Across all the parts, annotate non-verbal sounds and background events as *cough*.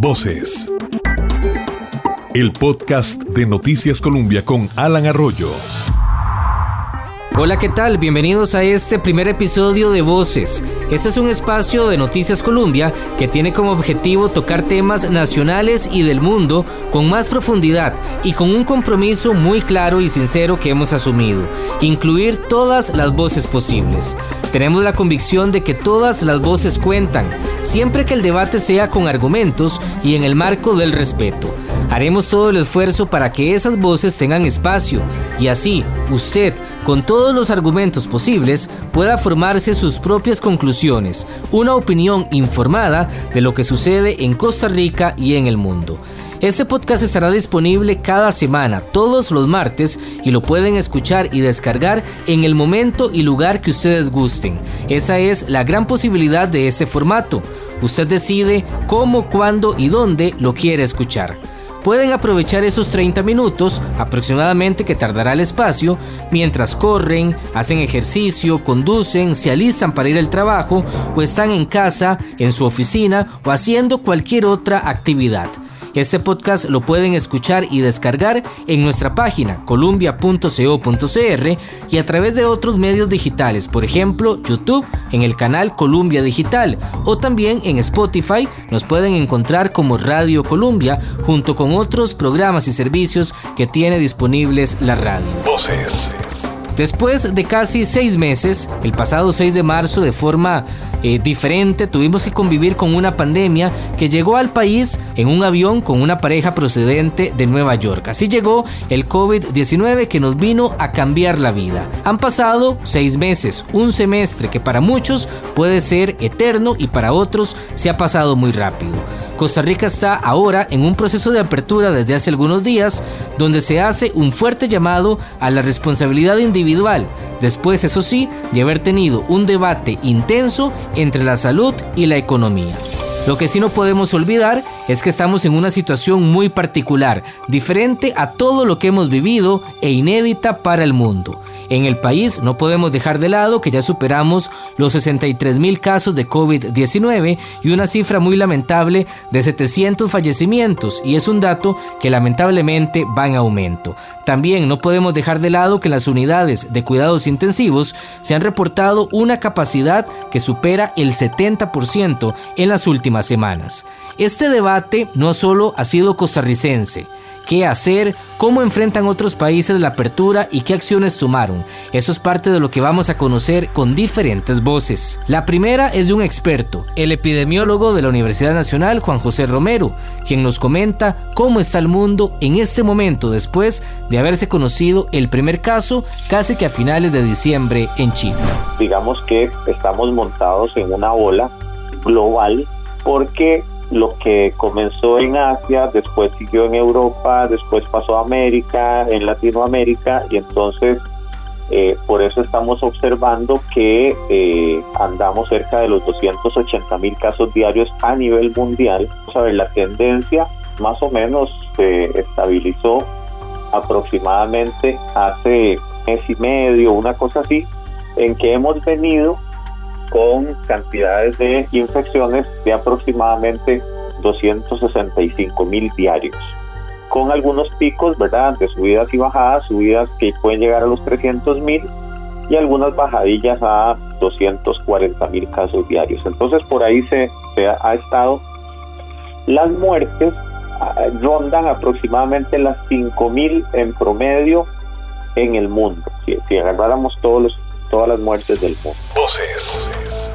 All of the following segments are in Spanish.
Voces. El podcast de Noticias Colombia con Alan Arroyo. Hola, ¿qué tal? Bienvenidos a este primer episodio de Voces. Este es un espacio de Noticias Colombia que tiene como objetivo tocar temas nacionales y del mundo con más profundidad y con un compromiso muy claro y sincero que hemos asumido, incluir todas las voces posibles. Tenemos la convicción de que todas las voces cuentan, siempre que el debate sea con argumentos y en el marco del respeto. Haremos todo el esfuerzo para que esas voces tengan espacio y así usted, con todos los argumentos posibles, pueda formarse sus propias conclusiones, una opinión informada de lo que sucede en Costa Rica y en el mundo. Este podcast estará disponible cada semana, todos los martes, y lo pueden escuchar y descargar en el momento y lugar que ustedes gusten. Esa es la gran posibilidad de este formato. Usted decide cómo, cuándo y dónde lo quiere escuchar pueden aprovechar esos 30 minutos aproximadamente que tardará el espacio mientras corren, hacen ejercicio, conducen, se alistan para ir al trabajo o están en casa, en su oficina o haciendo cualquier otra actividad. Este podcast lo pueden escuchar y descargar en nuestra página columbia.co.cr y a través de otros medios digitales, por ejemplo YouTube en el canal Columbia Digital o también en Spotify nos pueden encontrar como Radio Columbia junto con otros programas y servicios que tiene disponibles la radio. Después de casi seis meses, el pasado 6 de marzo de forma eh, diferente, tuvimos que convivir con una pandemia que llegó al país en un avión con una pareja procedente de Nueva York. Así llegó el COVID-19 que nos vino a cambiar la vida. Han pasado seis meses, un semestre que para muchos puede ser eterno y para otros se ha pasado muy rápido. Costa Rica está ahora en un proceso de apertura desde hace algunos días donde se hace un fuerte llamado a la responsabilidad individual, después eso sí de haber tenido un debate intenso entre la salud y la economía. Lo que sí no podemos olvidar es que estamos en una situación muy particular, diferente a todo lo que hemos vivido e inédita para el mundo. En el país no podemos dejar de lado que ya superamos los 63 mil casos de COVID-19 y una cifra muy lamentable de 700 fallecimientos y es un dato que lamentablemente va en aumento. También no podemos dejar de lado que las unidades de cuidados intensivos se han reportado una capacidad que supera el 70% en las últimas semanas. Este debate no solo ha sido costarricense, qué hacer, cómo enfrentan otros países la apertura y qué acciones tomaron. Eso es parte de lo que vamos a conocer con diferentes voces. La primera es de un experto, el epidemiólogo de la Universidad Nacional, Juan José Romero, quien nos comenta cómo está el mundo en este momento después de haberse conocido el primer caso casi que a finales de diciembre en China. Digamos que estamos montados en una ola global porque lo que comenzó en Asia, después siguió en Europa, después pasó a América, en Latinoamérica, y entonces eh, por eso estamos observando que eh, andamos cerca de los 280 mil casos diarios a nivel mundial. Vamos la tendencia más o menos se estabilizó aproximadamente hace mes y medio, una cosa así, en que hemos venido con cantidades de infecciones de aproximadamente 265 mil diarios, con algunos picos, ¿verdad?, de subidas y bajadas, subidas que pueden llegar a los 300 mil y algunas bajadillas a 240 mil casos diarios. Entonces por ahí se, ha estado. Las muertes ah, rondan aproximadamente las 5 mil en promedio en el mundo, si, si agarráramos todos los, todas las muertes del mundo.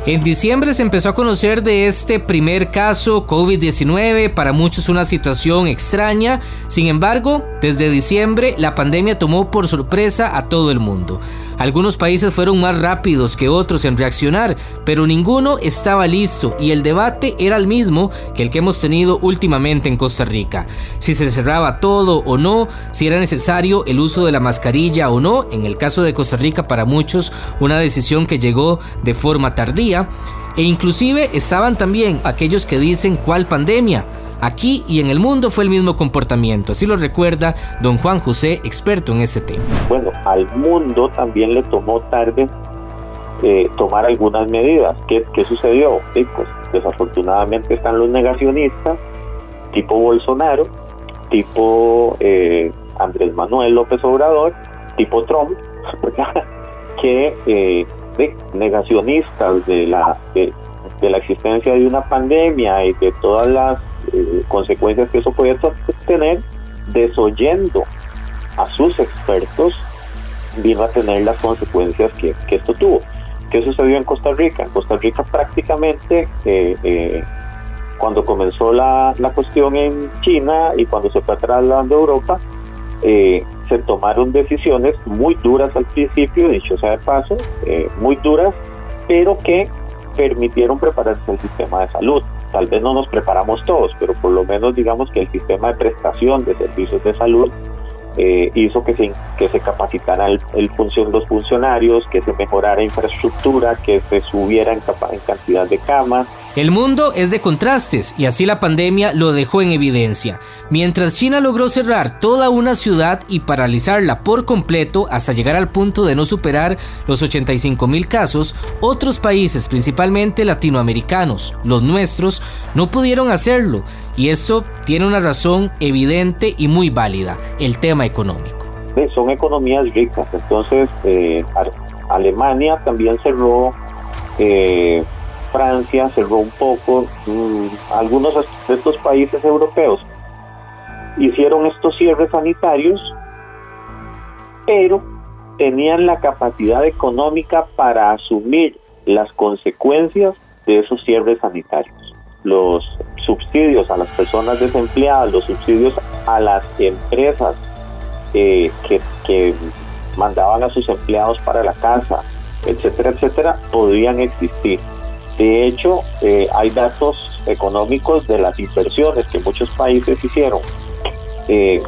En diciembre se empezó a conocer de este primer caso COVID-19, para muchos una situación extraña, sin embargo, desde diciembre la pandemia tomó por sorpresa a todo el mundo. Algunos países fueron más rápidos que otros en reaccionar, pero ninguno estaba listo y el debate era el mismo que el que hemos tenido últimamente en Costa Rica. Si se cerraba todo o no, si era necesario el uso de la mascarilla o no, en el caso de Costa Rica para muchos una decisión que llegó de forma tardía, e inclusive estaban también aquellos que dicen cuál pandemia, Aquí y en el mundo fue el mismo comportamiento, así lo recuerda don Juan José, experto en este tema. Bueno, al mundo también le tomó tarde eh, tomar algunas medidas. ¿Qué, qué sucedió? pues desafortunadamente están los negacionistas tipo Bolsonaro, tipo eh, Andrés Manuel López Obrador, tipo Trump, *laughs* que eh, negacionistas de la, de, la existencia de una pandemia y de todas las eh, consecuencias que eso puede tener, desoyendo a sus expertos, vino a tener las consecuencias que, esto tuvo. ¿Qué sucedió en Costa Rica? En Costa Rica prácticamente eh, eh, cuando comenzó la, la, cuestión en China y cuando se fue trasladando a Europa, se tomaron decisiones muy duras al principio, dicho sea de paso, muy duras, pero que permitieron prepararse el sistema de salud. Tal vez no nos preparamos todos, pero por lo menos digamos que el sistema de prestación de servicios de salud eh, hizo que se, que se capacitara el, función, los funcionarios, que se mejorara infraestructura, que se subiera en cantidad de camas, el mundo es de contrastes y así la pandemia lo dejó en evidencia. Mientras China logró cerrar toda una ciudad y paralizarla por completo hasta llegar al punto de no superar los 85 mil casos, otros países, principalmente latinoamericanos, los nuestros, no pudieron hacerlo. Y esto tiene una razón evidente y muy válida, el tema económico. son economías ricas, entonces eh, Alemania también cerró. Eh, Francia cerró un poco, mm, algunos de estos países europeos hicieron estos cierres sanitarios, pero tenían la capacidad económica para asumir las consecuencias de esos cierres sanitarios. Los subsidios a las personas desempleadas, los subsidios a las empresas eh, que, que mandaban a sus empleados para la casa, etcétera, etcétera, podían existir. De hecho, eh, hay datos económicos de las inversiones que muchos países hicieron. Eh,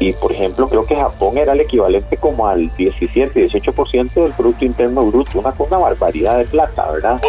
y por ejemplo, creo que Japón era el equivalente como al 17, 18% del Producto Interno Bruto, una, una barbaridad de plata, ¿verdad?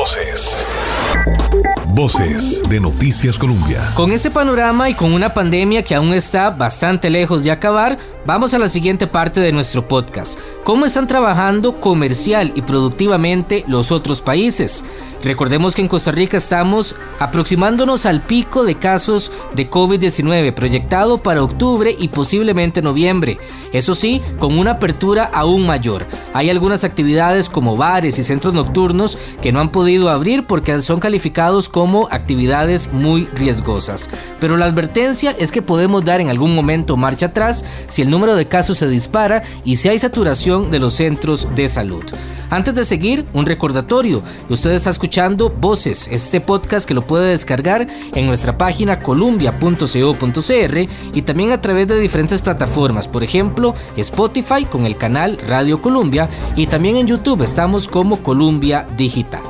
Voces de Noticias Colombia. Con ese panorama y con una pandemia que aún está bastante lejos de acabar, vamos a la siguiente parte de nuestro podcast. ¿Cómo están trabajando comercial y productivamente los otros países? Recordemos que en Costa Rica estamos aproximándonos al pico de casos de COVID-19 proyectado para octubre y posiblemente noviembre. Eso sí, con una apertura aún mayor. Hay algunas actividades como bares y centros nocturnos que no han podido abrir porque son calificados como actividades muy riesgosas. Pero la advertencia es que podemos dar en algún momento marcha atrás si el número de casos se dispara y si hay saturación de los centros de salud. Antes de seguir, un recordatorio. Usted está escuchando Voces, este podcast que lo puede descargar en nuestra página columbia.co.cr y también a través de diferentes plataformas, por ejemplo, Spotify con el canal Radio Columbia y también en YouTube estamos como Columbia Digital.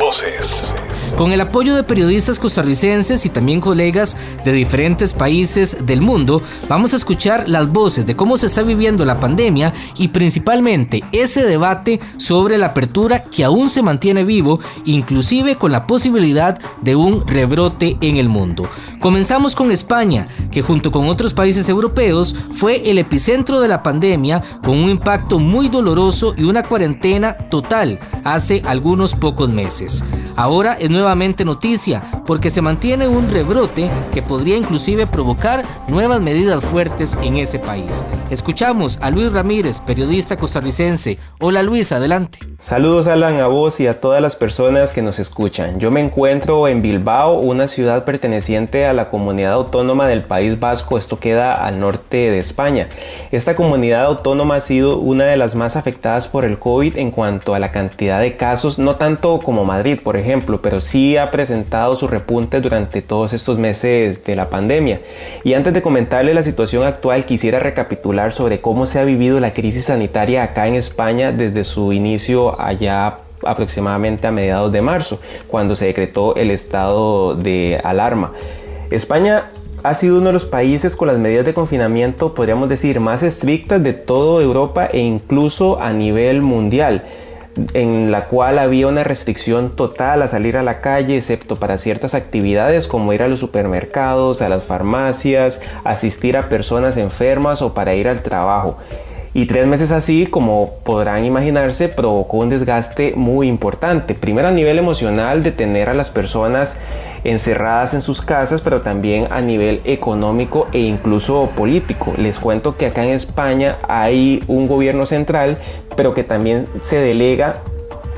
Con el apoyo de periodistas costarricenses y también colegas de diferentes países del mundo, vamos a escuchar las voces de cómo se está viviendo la pandemia y principalmente ese debate sobre la apertura que aún se mantiene vivo, inclusive con la posibilidad de un rebrote en el mundo. Comenzamos con España, que junto con otros países europeos fue el epicentro de la pandemia con un impacto muy doloroso y una cuarentena total hace algunos pocos meses. Ahora es nuevamente noticia porque se mantiene un rebrote que podría inclusive provocar nuevas medidas fuertes en ese país. Escuchamos a Luis Ramírez, periodista costarricense. Hola Luis, adelante. Saludos Alan a vos y a todas las personas que nos escuchan. Yo me encuentro en Bilbao, una ciudad perteneciente a la comunidad autónoma del País Vasco. Esto queda al norte de España. Esta comunidad autónoma ha sido una de las más afectadas por el COVID en cuanto a la cantidad de casos, no tanto como Madrid, por ejemplo pero sí ha presentado su repunte durante todos estos meses de la pandemia. Y antes de comentarle la situación actual, quisiera recapitular sobre cómo se ha vivido la crisis sanitaria acá en España desde su inicio allá aproximadamente a mediados de marzo, cuando se decretó el estado de alarma. España ha sido uno de los países con las medidas de confinamiento, podríamos decir, más estrictas de toda Europa e incluso a nivel mundial en la cual había una restricción total a salir a la calle, excepto para ciertas actividades como ir a los supermercados, a las farmacias, asistir a personas enfermas o para ir al trabajo. Y tres meses así, como podrán imaginarse, provocó un desgaste muy importante. Primero a nivel emocional de tener a las personas encerradas en sus casas, pero también a nivel económico e incluso político. Les cuento que acá en España hay un gobierno central, pero que también se delega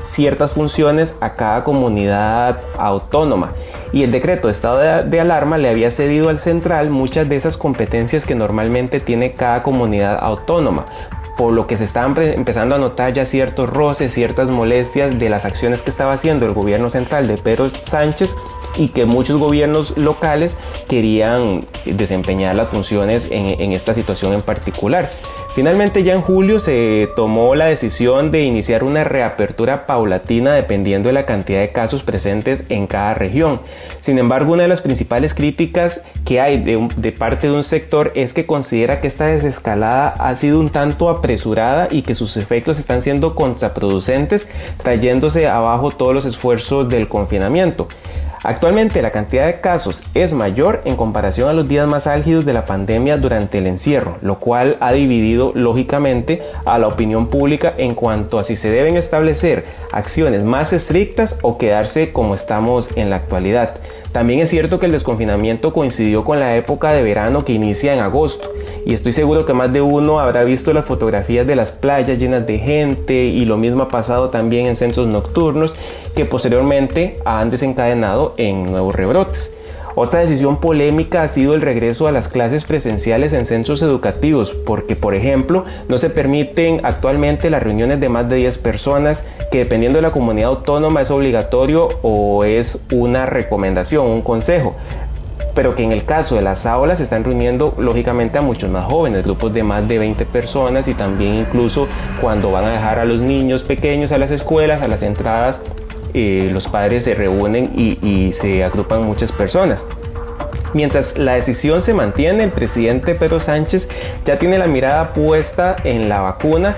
ciertas funciones a cada comunidad autónoma. Y el decreto de estado de, alarma le había cedido al central muchas de esas competencias que normalmente tiene cada comunidad autónoma por lo que se estaban empezando a notar ya ciertos roces, ciertas molestias de las acciones que estaba haciendo el gobierno central de Pedro Sánchez y que muchos gobiernos locales querían desempeñar las funciones en esta situación en particular. Finalmente ya en julio se tomó la decisión de iniciar una reapertura paulatina dependiendo de la cantidad de casos presentes en cada región. Sin embargo, una de las principales críticas que hay de, parte de un sector es que considera que esta desescalada ha sido un tanto apresurada y que sus efectos están siendo contraproducentes, trayéndose abajo todos los esfuerzos del confinamiento. Actualmente la cantidad de casos es mayor en comparación a los días más álgidos de la pandemia durante el encierro, lo cual ha dividido lógicamente a la opinión pública en cuanto a si se deben establecer acciones más estrictas o quedarse como estamos en la actualidad. También es cierto que el desconfinamiento coincidió con la época de verano que inicia en agosto y estoy seguro que más de uno habrá visto las fotografías de las playas llenas de gente y lo mismo ha pasado también en centros nocturnos que posteriormente han desencadenado en nuevos rebrotes. Otra decisión polémica ha sido el regreso a las clases presenciales en centros educativos, porque por ejemplo no se permiten actualmente las reuniones de más de 10 personas, que dependiendo de la comunidad autónoma es obligatorio o es una recomendación, un consejo. Pero que en el caso de las aulas se están reuniendo lógicamente a muchos más jóvenes, grupos de más de 20 personas y también incluso cuando van a dejar a los niños pequeños a las escuelas, a las entradas, eh, los padres se reúnen y, se agrupan muchas personas. Mientras la decisión se mantiene, el presidente Pedro Sánchez ya tiene la mirada puesta en la vacuna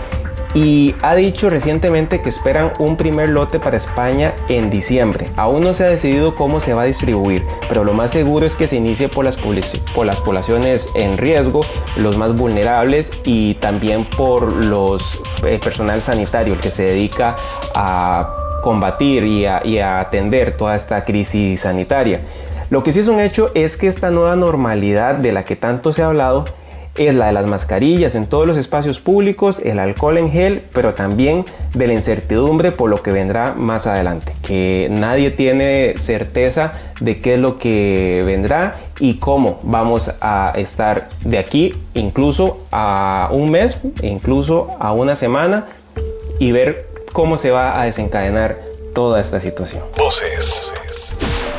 y ha dicho recientemente que esperan un primer lote para España en diciembre. Aún no se ha decidido cómo se va a distribuir, pero lo más seguro es que se inicie por las, por las poblaciones en riesgo, los más vulnerables y también por los el personal sanitario, el que se dedica a combatir y a, atender toda esta crisis sanitaria. Lo que sí es un hecho es que esta nueva normalidad de la que tanto se ha hablado es la de las mascarillas en todos los espacios públicos, el alcohol en gel, pero también de la incertidumbre por lo que vendrá más adelante, que nadie tiene certeza de qué es lo que vendrá y cómo vamos a estar de aquí incluso a un mes, incluso a una semana y ver cómo se va a desencadenar toda esta situación.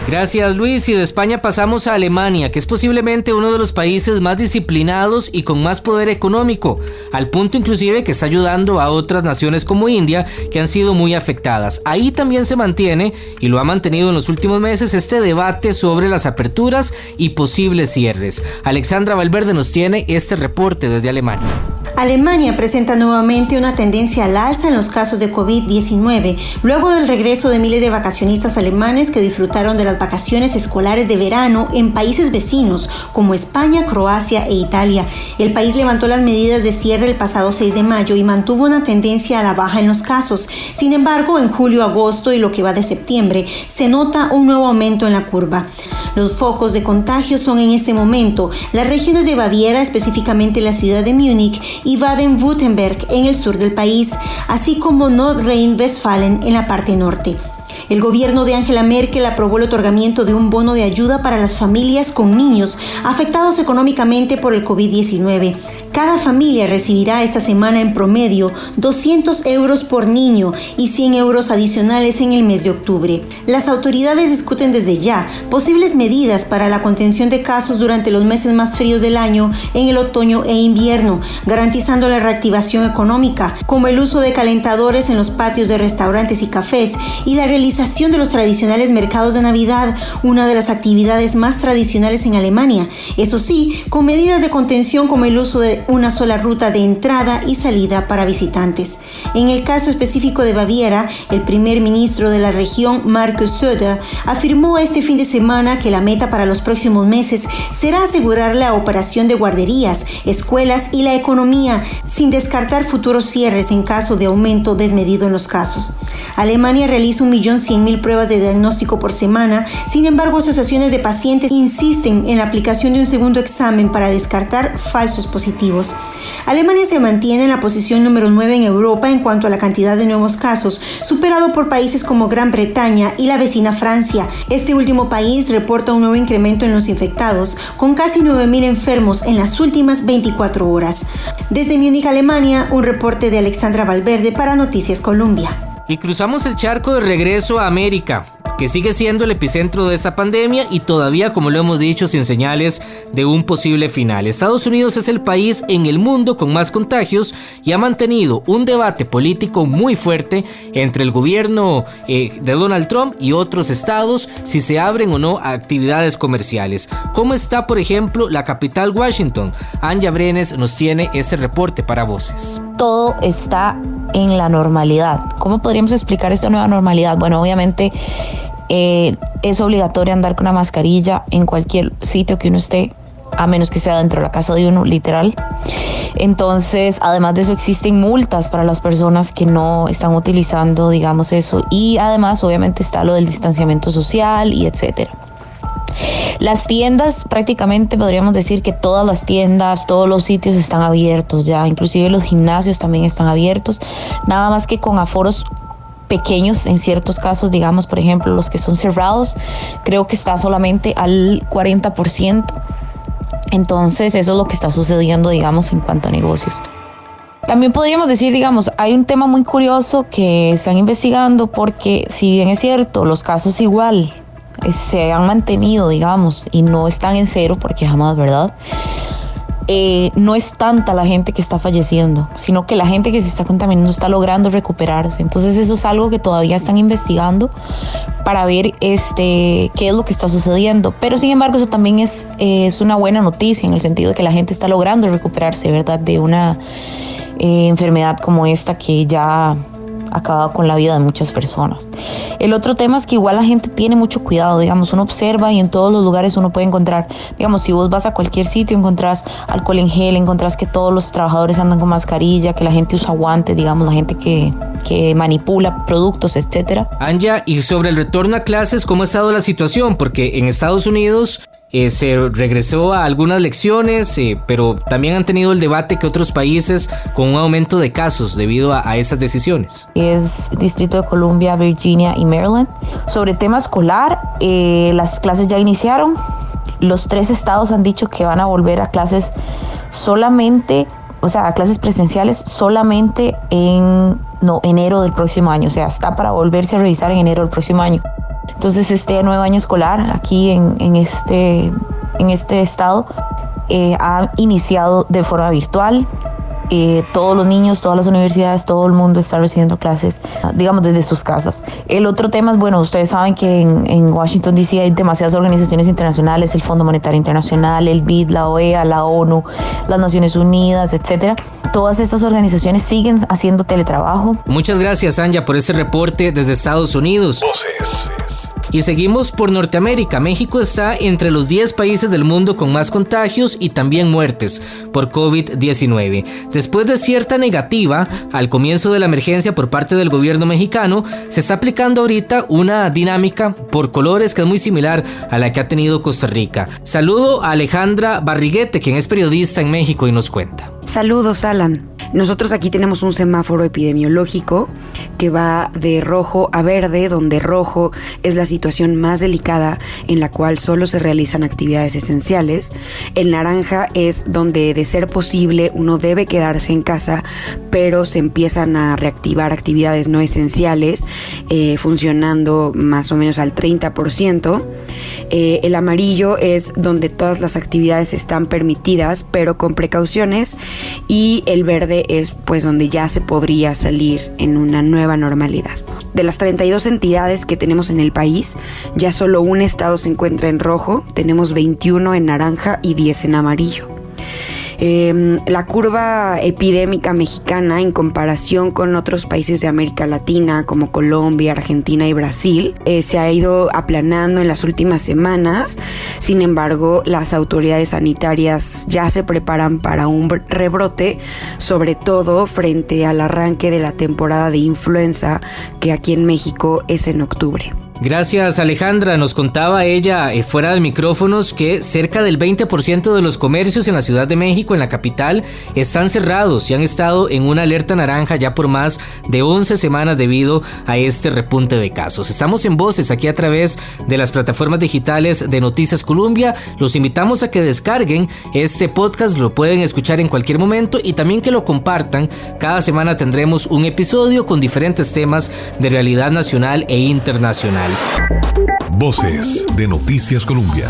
Gracias Luis y de España pasamos a Alemania, que es posiblemente uno de los países más disciplinados y con más poder económico, al punto inclusive que está ayudando a otras naciones como India que han sido muy afectadas. Ahí también se mantiene y lo ha mantenido en los últimos meses este debate sobre las aperturas y posibles cierres. Alexandra Valverde nos tiene este reporte desde Alemania. Alemania presenta nuevamente una tendencia al alza en los casos de COVID-19, luego del regreso de miles de vacacionistas alemanes que disfrutaron de las vacaciones escolares de verano en países vecinos como España, Croacia e Italia. El país levantó las medidas de cierre el pasado 6 de mayo y mantuvo una tendencia a la baja en los casos. Sin embargo, en julio, agosto y lo que va de septiembre, se nota un nuevo aumento en la curva. Los focos de contagio son en este momento las regiones de Baviera, específicamente la ciudad de Múnich, y Baden-Württemberg en el sur del país, así como Nordrhein-Westfalen en la parte norte. El gobierno de Angela Merkel aprobó el otorgamiento de un bono de ayuda para las familias con niños afectados económicamente por el COVID-19. Cada familia recibirá esta semana en promedio 200 euros por niño y 100 euros adicionales en el mes de octubre. Las autoridades discuten desde ya posibles medidas para la contención de casos durante los meses más fríos del año en el otoño e invierno, garantizando la reactivación económica, como el uso de calentadores en los patios de restaurantes y cafés y la realización de los tradicionales mercados de Navidad, una de las actividades más tradicionales en Alemania. Eso sí, con medidas de contención como el uso de una sola ruta de entrada y salida para visitantes. En el caso específico de Baviera, el primer ministro de la región, Markus Söder, afirmó este fin de semana que la meta para los próximos meses será asegurar la operación de guarderías, escuelas y la economía, sin descartar futuros cierres en caso de aumento desmedido en los casos. Alemania realiza 1.100.000 pruebas de diagnóstico por semana, sin embargo asociaciones de pacientes insisten en la aplicación de un segundo examen para descartar falsos positivos. Alemania se mantiene en la posición número 9 en Europa en cuanto a la cantidad de nuevos casos, superado por países como Gran Bretaña y la vecina Francia. Este último país reporta un nuevo incremento en los infectados, con casi 9.000 enfermos en las últimas 24 horas. Desde Múnich, Alemania, un reporte de Alexandra Valverde para Noticias Colombia. Y cruzamos el charco de regreso a América que sigue siendo el epicentro de esta pandemia y todavía, como lo hemos dicho, sin señales de un posible final. Estados Unidos es el país en el mundo con más contagios y ha mantenido un debate político muy fuerte entre el gobierno eh, de Donald Trump y otros estados si se abren o no actividades comerciales. ¿Cómo está, por ejemplo, la capital Washington? Anja Brenes nos tiene este reporte para voces. Todo está en la normalidad. ¿Cómo podríamos explicar esta nueva normalidad? Bueno, obviamente eh, es obligatorio andar con una mascarilla en cualquier sitio que uno esté, a menos que sea dentro de la casa de uno, literal. Entonces, además de eso, existen multas para las personas que no están utilizando, digamos, eso. Y además, obviamente, está lo del distanciamiento social y etcétera. Las tiendas, prácticamente podríamos decir que todas las tiendas, todos los sitios están abiertos ya, inclusive los gimnasios también están abiertos, nada más que con aforos pequeños en ciertos casos, digamos, por ejemplo, los que son cerrados, creo que está solamente al 40%. Entonces, eso es lo que está sucediendo, digamos, en cuanto a negocios. También podríamos decir, digamos, hay un tema muy curioso que están investigando porque si bien es cierto, los casos igual se han mantenido, digamos, y no están en cero porque jamás, ¿verdad? Eh, no es tanta la gente que está falleciendo, sino que la gente que se está contaminando está logrando recuperarse. Entonces eso es algo que todavía están investigando para ver este, qué es lo que está sucediendo. Pero sin embargo eso también es, es una buena noticia en el sentido de que la gente está logrando recuperarse, ¿verdad? De una eh, enfermedad como esta que ya acabado con la vida de muchas personas. El otro tema es que igual la gente tiene mucho cuidado, digamos, uno observa y en todos los lugares uno puede encontrar, digamos, si vos vas a cualquier sitio encontrás alcohol en gel, encontrás que todos los trabajadores andan con mascarilla, que la gente usa guantes, digamos, la gente que, que manipula productos, etcétera. Anja, y sobre el retorno a clases, ¿cómo ha estado la situación? Porque en Estados Unidos eh, se regresó a algunas lecciones, eh, pero también han tenido el debate que otros países con un aumento de casos debido a, esas decisiones. Es Distrito de Columbia, Virginia y Maryland. Sobre tema escolar, eh, las clases ya iniciaron. Los tres estados han dicho que van a volver a clases solamente, o sea, a clases presenciales solamente en enero del próximo año. O sea, está para volverse a revisar en enero del próximo año. Entonces este nuevo año escolar aquí en, este, en este estado eh, ha iniciado de forma virtual. Eh, todos los niños, todas las universidades, todo el mundo está recibiendo clases, digamos, desde sus casas. El otro tema es, bueno, ustedes saben que en, en Washington, D.C. hay demasiadas organizaciones internacionales, el Fondo Monetario Internacional, el BID, la OEA, la ONU, las Naciones Unidas, etcétera. Todas estas organizaciones siguen haciendo teletrabajo. Muchas gracias, Anja, por ese reporte desde Estados Unidos. Y seguimos por Norteamérica. México está entre los 10 países del mundo con más contagios y también muertes por COVID-19. Después de cierta negativa al comienzo de la emergencia por parte del gobierno mexicano, se está aplicando ahorita una dinámica por colores que es muy similar a la que ha tenido Costa Rica. Saludo a Alejandra Barriguete, quien es periodista en México y nos cuenta. Saludos, Alan. Nosotros aquí tenemos un semáforo epidemiológico que va de rojo a verde, donde rojo es la situación más delicada en la cual solo se realizan actividades esenciales. El naranja es donde de ser posible uno debe quedarse en casa, pero se empiezan a reactivar actividades no esenciales, eh, funcionando más o menos al 30%. Eh, el amarillo es donde todas las actividades están permitidas, pero con precauciones y el verde es pues donde ya se podría salir en una nueva normalidad. De las 32 entidades que tenemos en el país, ya solo un estado se encuentra en rojo, tenemos 21 en naranja y 10 en amarillo. Em, la curva epidémica mexicana en comparación con otros países de América Latina como Colombia, Argentina y Brasil eh, se ha ido aplanando en las últimas semanas. Sin embargo, las autoridades sanitarias ya se preparan para un rebrote, sobre todo frente al arranque de la temporada de influenza que aquí en México es en octubre. Gracias Alejandra, nos contaba ella eh, fuera de micrófonos que cerca del 20% de los comercios en la Ciudad de México, en la capital, están cerrados y han estado en una alerta naranja ya por más de 11 semanas debido a este repunte de casos. Estamos en voces aquí a través de las plataformas digitales de Noticias Colombia. Los invitamos a que descarguen este podcast, lo pueden escuchar en cualquier momento y también que lo compartan. Cada semana tendremos un episodio con diferentes temas de realidad nacional e internacional. Voces de Noticias Colombia.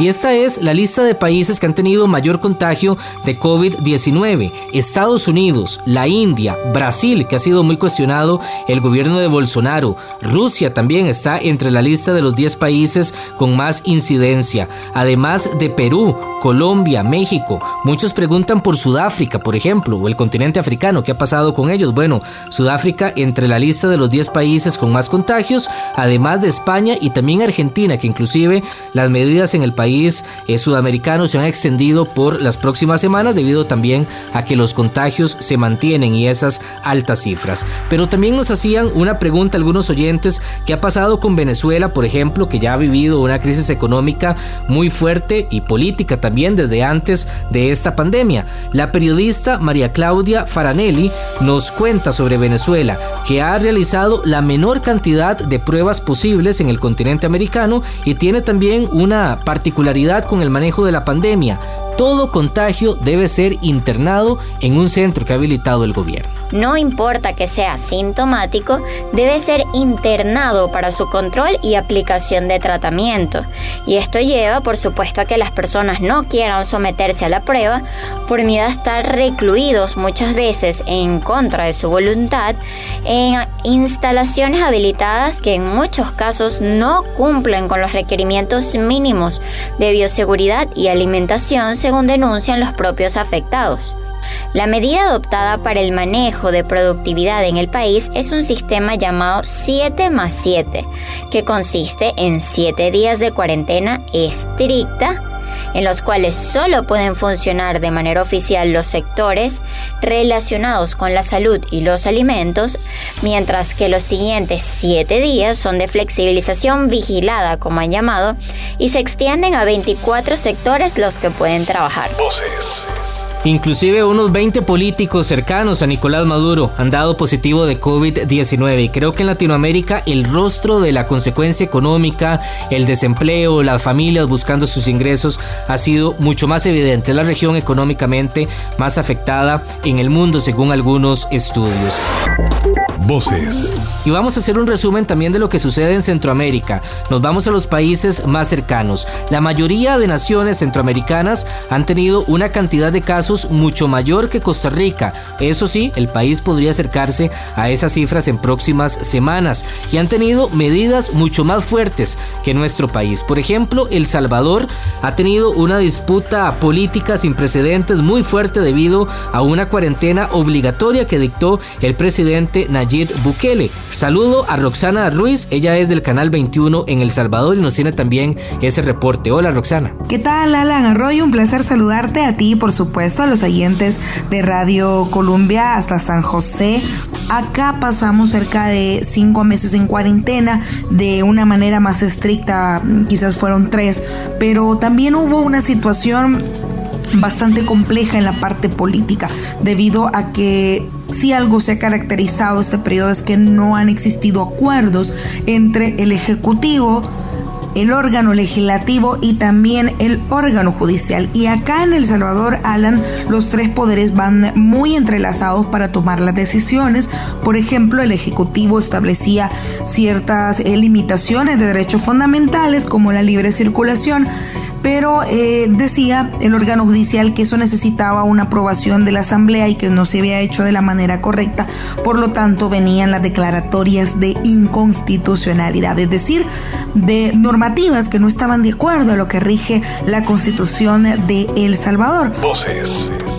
Y esta es la lista de países que han tenido mayor contagio de COVID-19. Estados Unidos, la India, Brasil, que ha sido muy cuestionado el gobierno de Bolsonaro. Rusia también está entre la lista de los 10 países con más incidencia. Además de Perú, Colombia, México. Muchos preguntan por Sudáfrica, por ejemplo, o el continente africano. ¿Qué ha pasado con ellos? Bueno, Sudáfrica entre la lista de los 10 países con más contagios, además de España y también Argentina, que inclusive las medidas en el país eh, sudamericano se han extendido por las próximas semanas debido también a que los contagios se mantienen y esas altas cifras. Pero también nos hacían una pregunta algunos oyentes, ¿qué ha pasado con Venezuela, por ejemplo, que ya ha vivido una crisis económica muy fuerte y política también desde antes de esta pandemia? La periodista María Claudia Faranelli nos cuenta sobre Venezuela, que ha realizado la menor cantidad de pruebas posibles en el continente americano y tiene también una particularidad con el manejo de la pandemia. Todo contagio debe ser internado en un centro que ha habilitado el gobierno. No importa que sea sintomático, debe ser internado para su control y aplicación de tratamiento. Y esto lleva, por supuesto, a que las personas no quieran someterse a la prueba por miedo a estar recluidos muchas veces en contra de su voluntad en instalaciones habilitadas que en muchos casos no cumplen con los requerimientos mínimos de bioseguridad y alimentación según denuncian los propios afectados. La medida adoptada para el manejo de productividad en el país es un sistema llamado 7 más 7, que consiste en 7 días de cuarentena estricta en los cuales solo pueden funcionar de manera oficial los sectores relacionados con la salud y los alimentos, mientras que los siguientes siete días son de flexibilización vigilada, como han llamado, y se extienden a 24 sectores los que pueden trabajar. Inclusive unos 20 políticos cercanos a Nicolás Maduro han dado positivo de COVID-19 y creo que en Latinoamérica el rostro de la consecuencia económica, el desempleo, las familias buscando sus ingresos ha sido mucho más evidente. Es la región económicamente más afectada en el mundo según algunos estudios. Voces. Y vamos a hacer un resumen también de lo que sucede en Centroamérica. Nos vamos a los países más cercanos. La mayoría de naciones centroamericanas han tenido una cantidad de casos mucho mayor que Costa Rica. Eso sí, el país podría acercarse a esas cifras en próximas semanas y han tenido medidas mucho más fuertes que nuestro país. Por ejemplo, El Salvador ha tenido una disputa política sin precedentes muy fuerte debido a una cuarentena obligatoria que dictó el presidente Nayib Bukele. Saludo a Roxana Ruiz, ella es del canal 21 en El Salvador y nos tiene también ese reporte. Hola Roxana. ¿Qué tal Alan Arroyo? Un placer saludarte a ti, por supuesto, a los oyentes de Radio Colombia hasta San José. Acá pasamos cerca de cinco meses en cuarentena de una manera más estricta, quizás fueron tres, pero también hubo una situación bastante compleja en la parte política, debido a que si algo se ha caracterizado este periodo es que no han existido acuerdos entre el Ejecutivo, el órgano legislativo y también el órgano judicial. Y acá en El Salvador, Alan, los tres poderes van muy entrelazados para tomar las decisiones. Por ejemplo, el Ejecutivo establecía ciertas eh, limitaciones de derechos fundamentales como la libre circulación pero eh, decía el órgano judicial que eso necesitaba una aprobación de la Asamblea y que no se había hecho de la manera correcta, por lo tanto venían las declaratorias de inconstitucionalidad, es decir, de normativas que no estaban de acuerdo a lo que rige la constitución de El Salvador.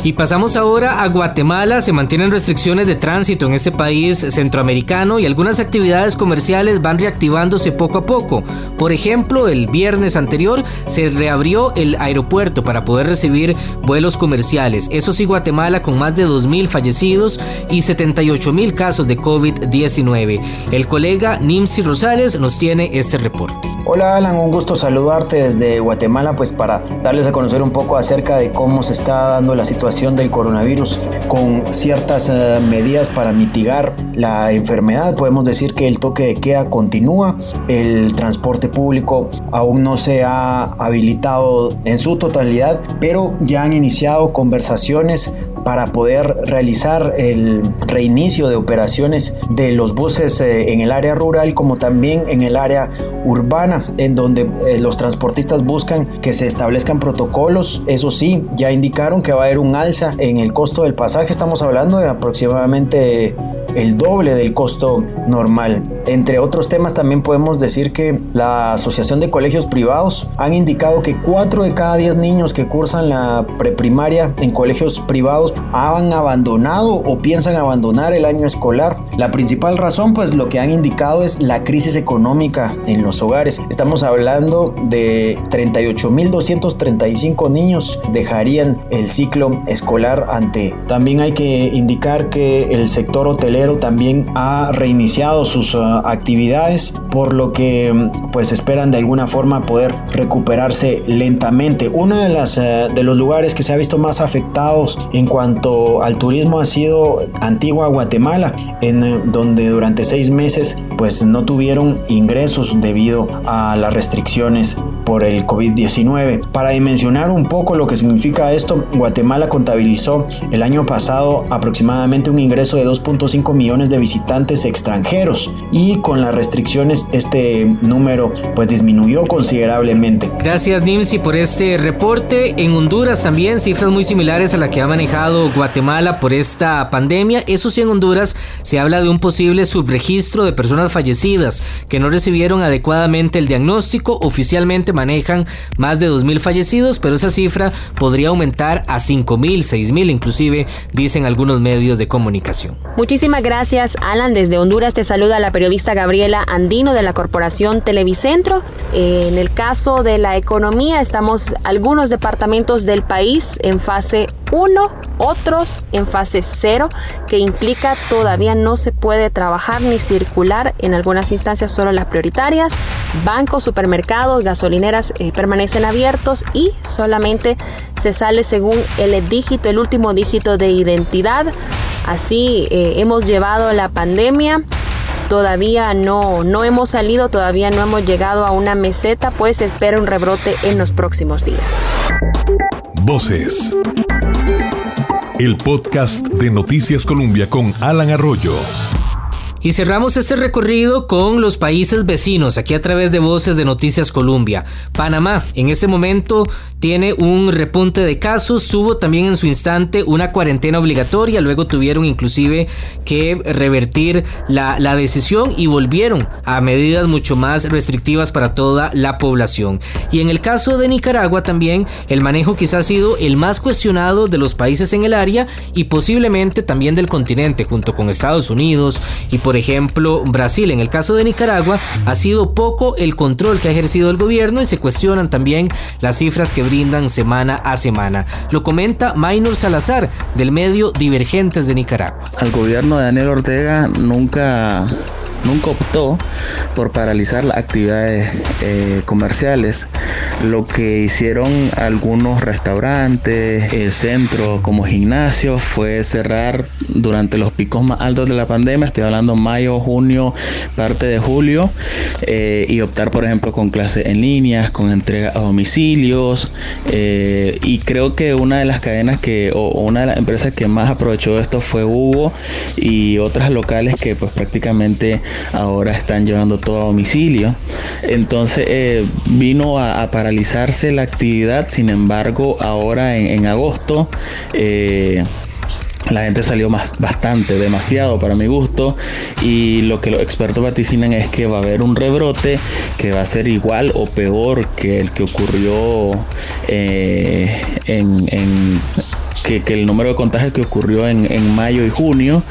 Y pasamos ahora a Guatemala. Se mantienen restricciones de tránsito en este país centroamericano y algunas actividades comerciales van reactivándose poco a poco. Por ejemplo, el viernes anterior se reabrió el aeropuerto para poder recibir vuelos comerciales. Eso sí, Guatemala con más de 2.000 fallecidos y 78.000 casos de COVID-19. El colega Nimsi Rosales nos tiene este reporte. Hola Alan, un gusto saludarte desde Guatemala pues para darles a conocer un poco acerca de cómo se está dando la situación del coronavirus con ciertas uh, medidas para mitigar la enfermedad. Podemos decir que el toque de queda continúa, el transporte público aún no se ha habilitado en su totalidad, pero ya han iniciado conversaciones para poder realizar el reinicio de operaciones de los buses eh, en el área rural como también en el área urbana, en donde eh, los transportistas buscan que se establezcan protocolos. Eso sí, ya indicaron que va a haber un alza en el costo del pasaje. Estamos hablando de aproximadamente el doble del costo normal. Entre otros temas también podemos decir que la Asociación de Colegios Privados han indicado que 4 de cada 10 niños que cursan la preprimaria en colegios privados han abandonado o piensan abandonar el año escolar. La principal razón pues lo que han indicado es la crisis económica en los hogares. Estamos hablando de 38.235 niños dejarían el ciclo escolar ante. También hay que indicar que el sector hotelero también ha reiniciado sus uh, actividades, por lo que pues esperan de alguna forma poder recuperarse lentamente. Uno de, las, uh, de los lugares que se ha visto más afectados en cuanto al turismo ha sido Antigua Guatemala, en uh, donde durante seis meses pues no tuvieron ingresos debido a las restricciones por el COVID-19. Para dimensionar un poco lo que significa esto, Guatemala contabilizó el año pasado aproximadamente un ingreso de 2.5 millones de visitantes extranjeros y con las restricciones este número pues disminuyó considerablemente. Gracias Nimsi por este reporte. En Honduras también cifras muy similares a la que ha manejado Guatemala por esta pandemia. Eso sí en Honduras se habla de un posible subregistro de personas fallecidas que no recibieron adecuadamente el diagnóstico oficialmente manejan más de 2.000 fallecidos, pero esa cifra podría aumentar a 5.000, 6.000 inclusive, dicen algunos medios de comunicación. Muchísimas gracias, Alan. Desde Honduras te saluda la periodista Gabriela Andino de la Corporación Televicentro. En el caso de la economía, estamos algunos departamentos del país en fase 1, otros en fase 0, que implica todavía no se puede trabajar ni circular en algunas instancias, solo las prioritarias, bancos, supermercados, eh, permanecen abiertos y solamente se sale según el dígito, el último dígito de identidad. Así eh, hemos llevado la pandemia. Todavía no, no hemos salido, todavía no hemos llegado a una meseta, pues espera un rebrote en los próximos días. Voces. El podcast de Noticias Colombia con Alan Arroyo. Y cerramos este recorrido con los países vecinos, aquí a través de Voces de Noticias Colombia. Panamá, en este momento tiene un repunte de casos, tuvo también en su instante una cuarentena obligatoria, luego tuvieron inclusive que revertir la, la decisión y volvieron a medidas mucho más restrictivas para toda la población. Y en el caso de Nicaragua también el manejo quizás ha sido el más cuestionado de los países en el área y posiblemente también del continente, junto con Estados Unidos y por ejemplo Brasil. En el caso de Nicaragua ha sido poco el control que ha ejercido el gobierno y se cuestionan también las cifras que brindan semana a semana. Lo comenta Maynor Salazar del medio Divergentes de Nicaragua. Al gobierno de Daniel Ortega nunca nunca optó por paralizar las actividades eh, comerciales. Lo que hicieron algunos restaurantes, el centro como gimnasio fue cerrar durante los picos más altos de la pandemia, estoy hablando mayo, junio, parte de julio, eh, y optar por ejemplo con clases en línea, con entrega a domicilios, eh, y creo que una de las cadenas que, o, una de las empresas que más aprovechó esto fue Hugo y otras locales que pues prácticamente ahora están llevando todo a domicilio. Entonces eh, vino a, paralizarse la actividad, sin embargo ahora en, agosto eh, la gente salió más, bastante, demasiado para mi gusto. Y lo que los expertos vaticinan es que va a haber un rebrote que va a ser igual o peor que el que ocurrió eh, en, que, el número de contagios que ocurrió en, en mayo y junio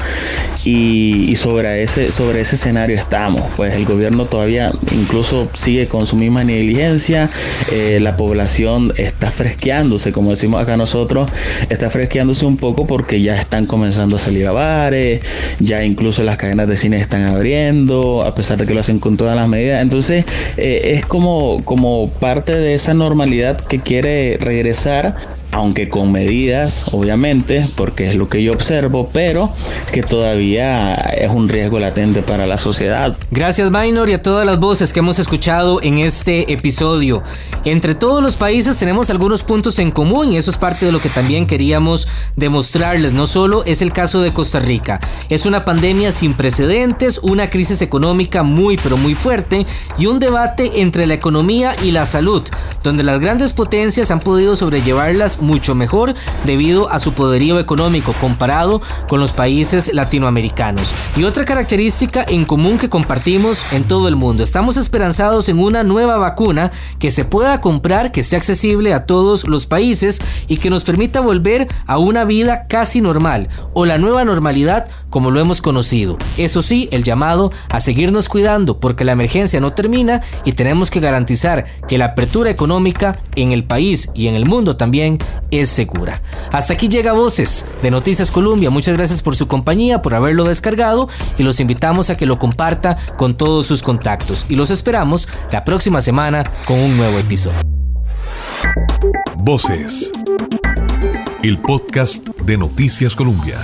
y, sobre, ese, sobre ese escenario estamos. Pues el gobierno todavía incluso sigue con su misma negligencia, eh, la población está fresqueándose, como decimos acá nosotros, está fresqueándose un poco porque ya están comenzando a salir a bares, ya incluso las cadenas de cine están abriendo, a pesar de que lo hacen con todas las medidas. Entonces eh, es como, como parte de esa normalidad que quiere regresar aunque con medidas, obviamente, porque es lo que yo observo, pero que todavía es un riesgo latente para la sociedad. Gracias, Minor, y a todas las voces que hemos escuchado en este episodio. Entre todos los países tenemos algunos puntos en común y eso es parte de lo que también queríamos demostrarles. No solo es el caso de Costa Rica, es una pandemia sin precedentes, una crisis económica muy pero muy fuerte y un debate entre la economía y la salud, donde las grandes potencias han podido sobrellevarlas mucho mejor debido a su poderío económico comparado con los países latinoamericanos. Y otra característica en común que compartimos en todo el mundo, estamos esperanzados en una nueva vacuna que se pueda comprar, que esté accesible a todos los países y que nos permita volver a una vida casi normal o la nueva normalidad como lo hemos conocido. Eso sí, el llamado a seguirnos cuidando porque la emergencia no termina y tenemos que garantizar que la apertura económica en el país y en el mundo también es segura. Hasta aquí llega Voces de Noticias Colombia. Muchas gracias por su compañía, por haberlo descargado y los invitamos a que lo comparta con todos sus contactos. Y los esperamos la próxima semana con un nuevo episodio. Voces. El podcast de Noticias Colombia.